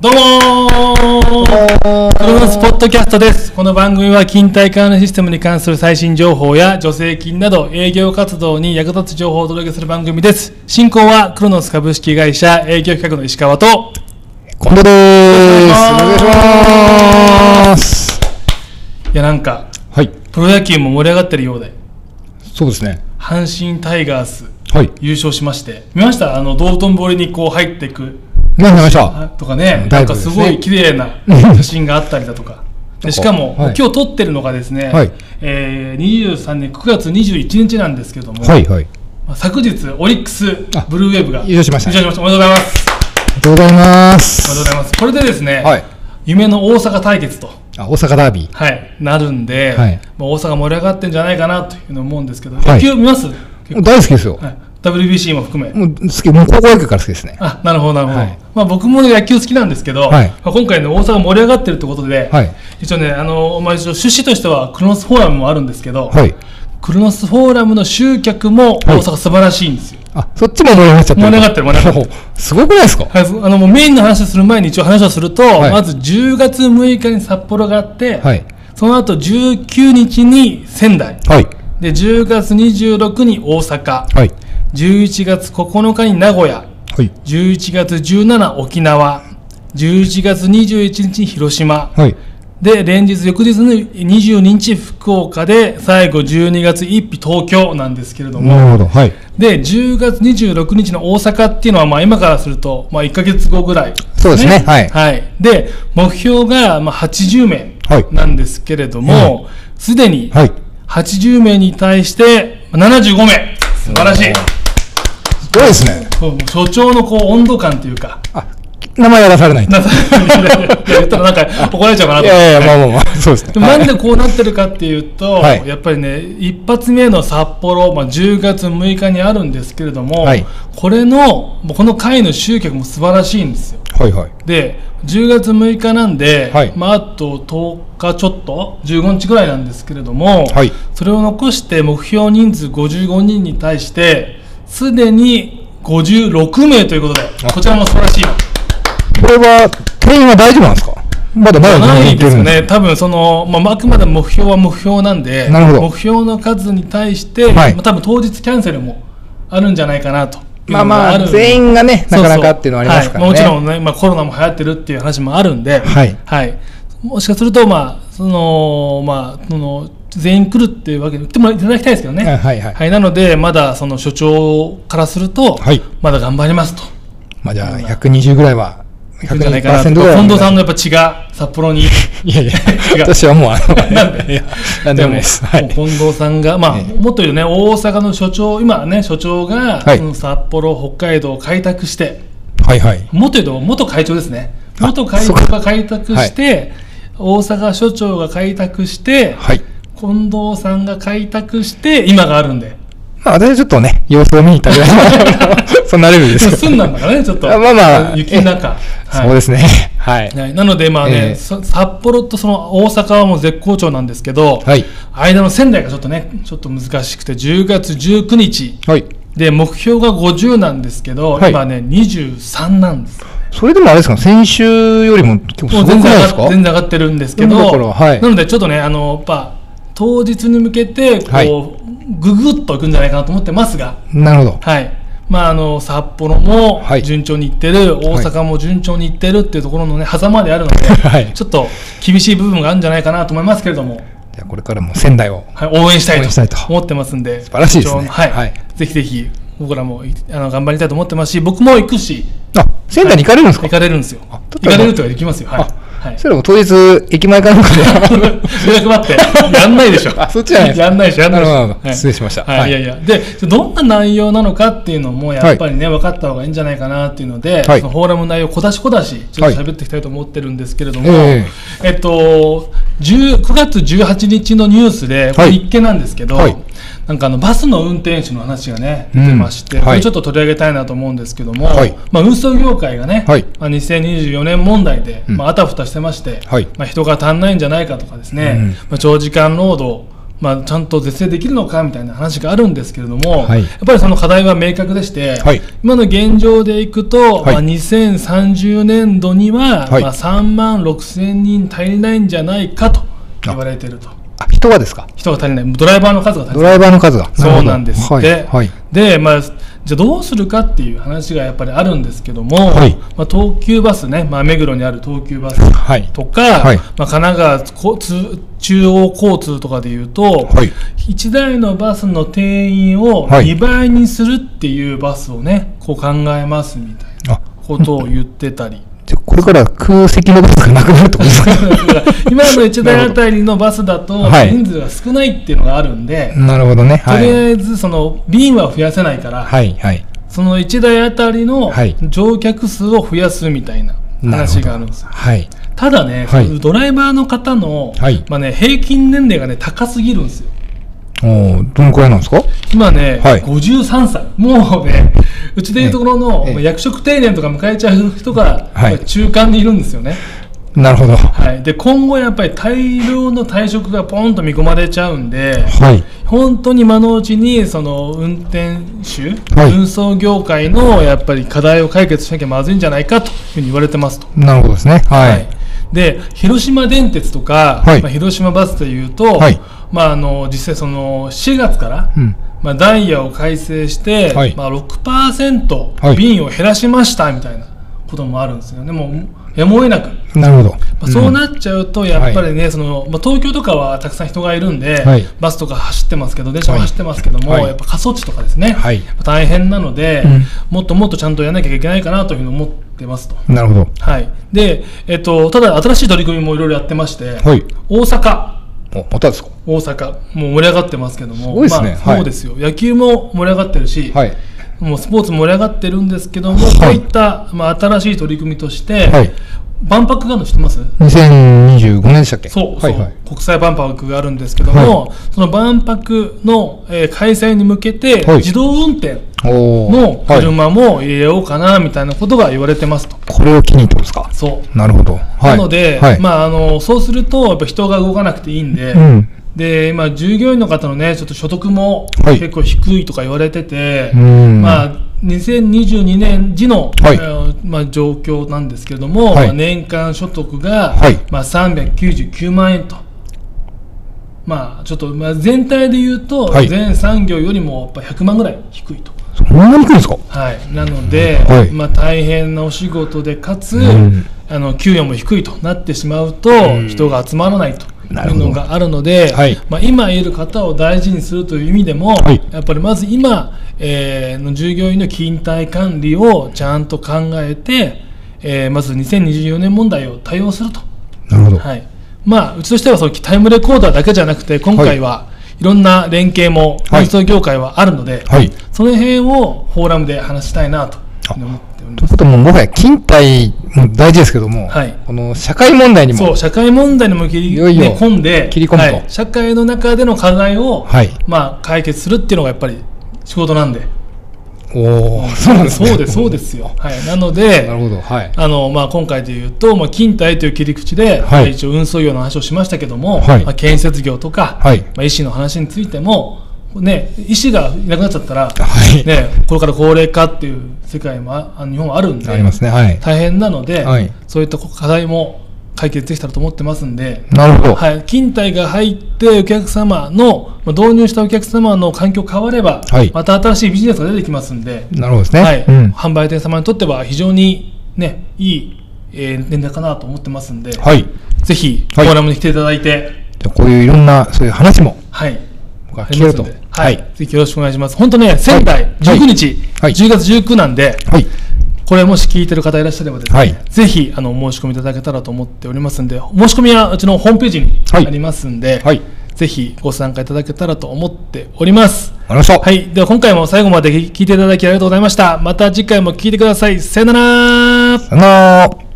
どうもークロノスポッドキャストです。この番組は勤怠管理システムに関する最新情報や助成金など営業活動に役立つ情報をお届けする番組です。進行はクロノス株式会社営業企画の石川と、近藤でーす。お願いします。いやなんか、はい。プロ野球も盛り上がってるようで、そうですね。阪神タイガースはい。優勝しまして、見ました？あの、道頓堀にこう入っていく何見ましたあとかね、ダなんかすごい綺麗な写真があったりだとか。でしかも、はい今日撮ってるのがですね、はいえー23年9月21日なんですけども、はいはい。まあ昨日、オリックスあ、ブルーウェーブが優勝しましたね優勝しました。おめでとうございます。ありがとうございまおめでとうす。ございます。これでですね、はい。夢の大阪対決と、あ、大阪ダービー。はい、なるんで、はいまあ、大阪盛り上がってんじゃないかなというふうに思うんですけど、はい野球見ます、大好きですよ。はい、WBC も含め。もう好き、もう高校野球から好きですね。あなるほど、なるほど、はいまあ、僕も、ね、野球好きなんですけど、はいまあ、今回、ね、大阪盛り上がってるってことで、はい。一応ね、あのまあ、一応趣旨としてはクロノスフォーラムもあるんですけど、はい。クロノスフォーラムの集客も大阪素晴らしいんですよ。あ、そっちも盛り上がっちゃってる。盛り上がってる盛り上がってるおすごくないですか？はい、あのもうメインの話をする前に一応話をすると、はいまず10月6日に札幌があって、はい。その後19日に仙台、はい。で10月26に大阪、はい。11月9日に名古屋、はい。11月17沖縄、11月21日に広島、はい。で、連日、翌日の22日福岡で、最後12月1日東京なんですけれども、なるほど。はい。で、10月26日の大阪っていうのは、まあ今からすると、まあ1ヶ月後ぐらい、そうですねはいはい。で、目標が、まあ80名はいなんですけれども、すでにはい。80名に対してまあ75名。素晴らしい。すごいですね。所長のこう温度感というか、あ、名前やらされないと。なさ言ったらなんか怒られちゃうかないと。やいや、まあまあまあ、そうですね。なんでこうなってるかっていうと、はいやっぱりね、一発目の札幌、まあ、10月6日にあるんですけれども、はいこれの、この回の集客も素晴らしいんですよ。はいはい。で、10月6日なんで、はいまあ、あと10日ちょっと、15日ぐらいなんですけれども、はいそれを残して目標人数55人に対して、すでに56名ということで、あこちらも素晴らしい。これは、定員は大丈夫なんですか？まだまだないでするんね、多分その、まあ、あくまで目標は目標なんで、目標の数に対して、はい。まあ、多分当日キャンセルもあるんじゃないかなと。まあまあ、全員がね、なかなかっていうのはありますからね。はい、もちろんね、まあ、コロナも流行ってるっていう話もあるんで、はい。もしかすると、まあ、その、まあ、その、全員来るっていうわけで、来てもらいただきたいですけどね。はいはいはい、なので、まだその所長からすると、はいまだ頑張りますと。まあじゃあ、120ぐらいは、いくんじゃないかなと。120%ぐらいは。近藤さんのやっぱ血が札幌に。いやいや 私はもう、あの、なんで？なんでもです。はい。近藤さんが、まあ、ええもっと言うとね、大阪の所長、今ね、所長が、はい札幌、北海道を開拓して、はいはい。もっと言うと、元会長ですね。あ元会長が開拓して、大阪所長が開拓して、はい。近藤さんが開拓して、今があるんで。まあ私はちょっとね、様子を見に行ったぐらいの、そんなレベルですけど。住んだんだからね、ちょっと。あまあまあ雪の中。そうですね。はい。はい、なので、まあね、ええさ札幌とその大阪はもう絶好調なんですけど、はい。間の仙台がちょっとね、ちょっと難しくて、10月19日、はい。で、目標が50なんですけど、はい今ね、23なんです。それでもあれですか、先週よりも結構すごくないですか？全然上がってるんですけど、はいなのでちょっとね、あの、やっぱ、当日に向けて、こう、はいぐぐっといくんじゃないかなと思ってますが、なるほど。はい。まあ、あの、札幌もはい。順調にいってる、大阪も順調にいってるっていうところのね、狭間であるので、はい。ちょっと厳しい部分があるんじゃないかなと思いますけれども、じゃあこれからも仙台を。はい、応援したいとと。思ってますんで、素晴らしいですね。はい、はい。ぜひぜひ、僕らもいあの頑張りたいと思ってますし、僕も行くし、あ、仙台に行かれるんですか？行かれるんですよ。行かられるとは行きますよ。はい。あはい。それも当日、駅前かなんかで。予約待って、やんないでしょ。あそっちじゃないやんないでしょ、やんないでしょ。はい失礼しましたはい、はいいやいや。で、どんな内容なのかっていうのも、やっぱりね、分かった方がいいんじゃないかなっていうので、はいそのフォーラム内容、小出し小出し、ちょっと喋っていきたいと思ってるんですけれども、ええっと、10 9月18日のニュースで、これはい。一見なんですけど、はい。なんかあのバスの運転手の話がね、出てまして、うんはい。これちょっと取り上げたいなと思うんですけども、はい。まあ、運送業界がね、はい。まあ、2024年問題で、うん。まあ、あたふたしてまして、はい。まあ、人が足んないんじゃないかとかですね、うん。まあ、長時間労働、まあ、ちゃんと是正できるのかみたいな話があるんですけれども、はい。やっぱりその課題は明確でして、はい。今の現状でいくと、はい。まあ、2030年度には、はい。まあ、3万6千人足りないんじゃないかと言われていると。あ、人がですか？人が足りない、ドライバーの数が足りドない。ライバーの数が。そうなんです。って。で、まあ、じゃあどうするかっていう話がやっぱりあるんですけども、はいまあ、東急バスね、まあ、目黒にある東急バスはい。とか、はいまあ、神奈川交通中央交通とかでいうと、はい。1台のバスの定員をはい2倍にするっていうバスをね、こう考えますみたいなあ、ことを言ってたり。これから空席のバスがなくなるってことですか今の1台あたりのバスだと はい人数が少ないっていうのがあるんで、なるほどね。とりあはい。えずその便は増やせないから、はい。はい。その1台あたりのはい乗客数を増やすみたいな話があるんですよ。はい。ただね、はいドライバーの方の、はいまあね、平均年齢がね、高すぎるんですよ。おーどのくらいなんですか？今ね、はい53歳。もうね、うちでいうところの、役職定年とか迎えちゃう人が、中間にいるんですよね。なるほど。ははい。で、今後やっぱり大量の退職がポンと見込まれちゃうんで、い。本当に今のうちにその運転手、はい運送業界のやっぱり課題を解決しなきゃまずいんじゃないかというふうに言われてますと。なるほどですね。はい。で広島電鉄とか、はいまあ、広島バスでいうと、はいまあ、あの実際その4月から、うん。まあ、ダイヤを改正して、はいまあ、6%はい便を減らしましたみたいなこともあるんですよね。もうやむを得なく。なるほど。まあ、そうなっちゃうと、やっぱりね、そのまあ、東京とかはたくさん人がいるんで、はい。バスとか走ってますけど、電車も走ってますけども、はい。やっぱ過疎地とかですね、はい。大変なので、うん。もっともっとちゃんとやらなきゃいけないかなというふうに思ってますと。なるほど。はい、で、えっと、ただ、新しい取り組みもいろいろやってまして、はい。大阪、お、またですか？大阪、もう盛り上がってますけども、すごいですね。まあ、はい。そうですよ、野球も盛り上がってるし、はい。もうスポーツも盛り上がってるんですけども、はいこういった、まあ、新しい取り組みとして、はい。万博があるの知ってます？2025年でしたっけ？そう、はいはいそう。国際万博があるんですけども、その万博の、えー開催に向けて、はい自動運転のはい。車も入れようかなみたいなことが言われてますと。これを機にってことですか？そうなるほど。はい。なので、はい。まあ、あのそうすると、やっぱ人が動かなくていいんで、うん。でまあ、従業員の方のね、ちょっと所得もはい。結構低いとか言われてて、うん。まあ、2022年時の、はい。えーまあ、状況なんですけれども、はい。まあ年間所得が、はい。まあ、399万円と。まあ、ちょっと、まあ、全体で言うと、はい。全産業よりもやっぱ100万ぐらい低いと。そんなに来るんですか？はい、なので、はい。まあ、大変なお仕事でかつ、うん。あの給与も低いとなってしまうと、ん。人が集まらないとのがあるので、はい。まあ、今いる方を大事にするという意味でも、はい。やっぱりまず今、えーの従業員の勤怠管理をちゃんと考えて、えーまず2024年問題を対応すると。なるほど。はい。まあ、うちとしてはそのタイムレコーダーだけじゃなくて今回はい。ろんな連携もはい。運送業界はあるので、はい。その辺をフォーラムで話したいなとあ思っておりというももはや勤怠も大事ですけども、はい。この社会問題にもそう、社会問題にも切り込んで切り込むと。はい。社会の中での課題を、はい。まあ、解決するっていうのがやっぱり仕事なんで。おおそうなんですね。そうです、そうですよ。はい、なので、なるほどはい。あのまあ、今回でいうと、まあ、勤怠という切り口で、はい。まあ一応運送業の話をしましたけども、はい。まあ、建設業とか、はい。まあ、医師の話についても、ね、医師がいなくなっちゃったら、はい。ね、これから高齢化っていう世界もああ日本はあるんでありますね。はい。大変なので、はい。そういった課題も解決できたらと思ってますんで、なるほど、はい、勤怠が入ってお客様のまあ導入したお客様の環境変われば、はい。また新しいビジネスが出てきますんで、なるほどですね、はい。うん。販売店様にとっては非常に、ね、いい、えー年代かなと思ってますんで、はい。ぜひフはい。ォーラムに来ていただいて、じゃあこういういろんなそういう話も。はい僕はい。い、ぜひよろしくお願いします。本当ね、仙台19日、はい。10月19なんで、はい。これもし聞いてる方いらっしゃればですね、はい。ぜひあのお申し込みいただけたらと思っておりますんで、申し込みはうちのホームページにあはい。りますんで、はい。ぜひご参加いただけたらと思っております。ありましたはい、では今回も最後まで聞いていただきありがとうございました。また次回も聞いてください。さよなら。さよなら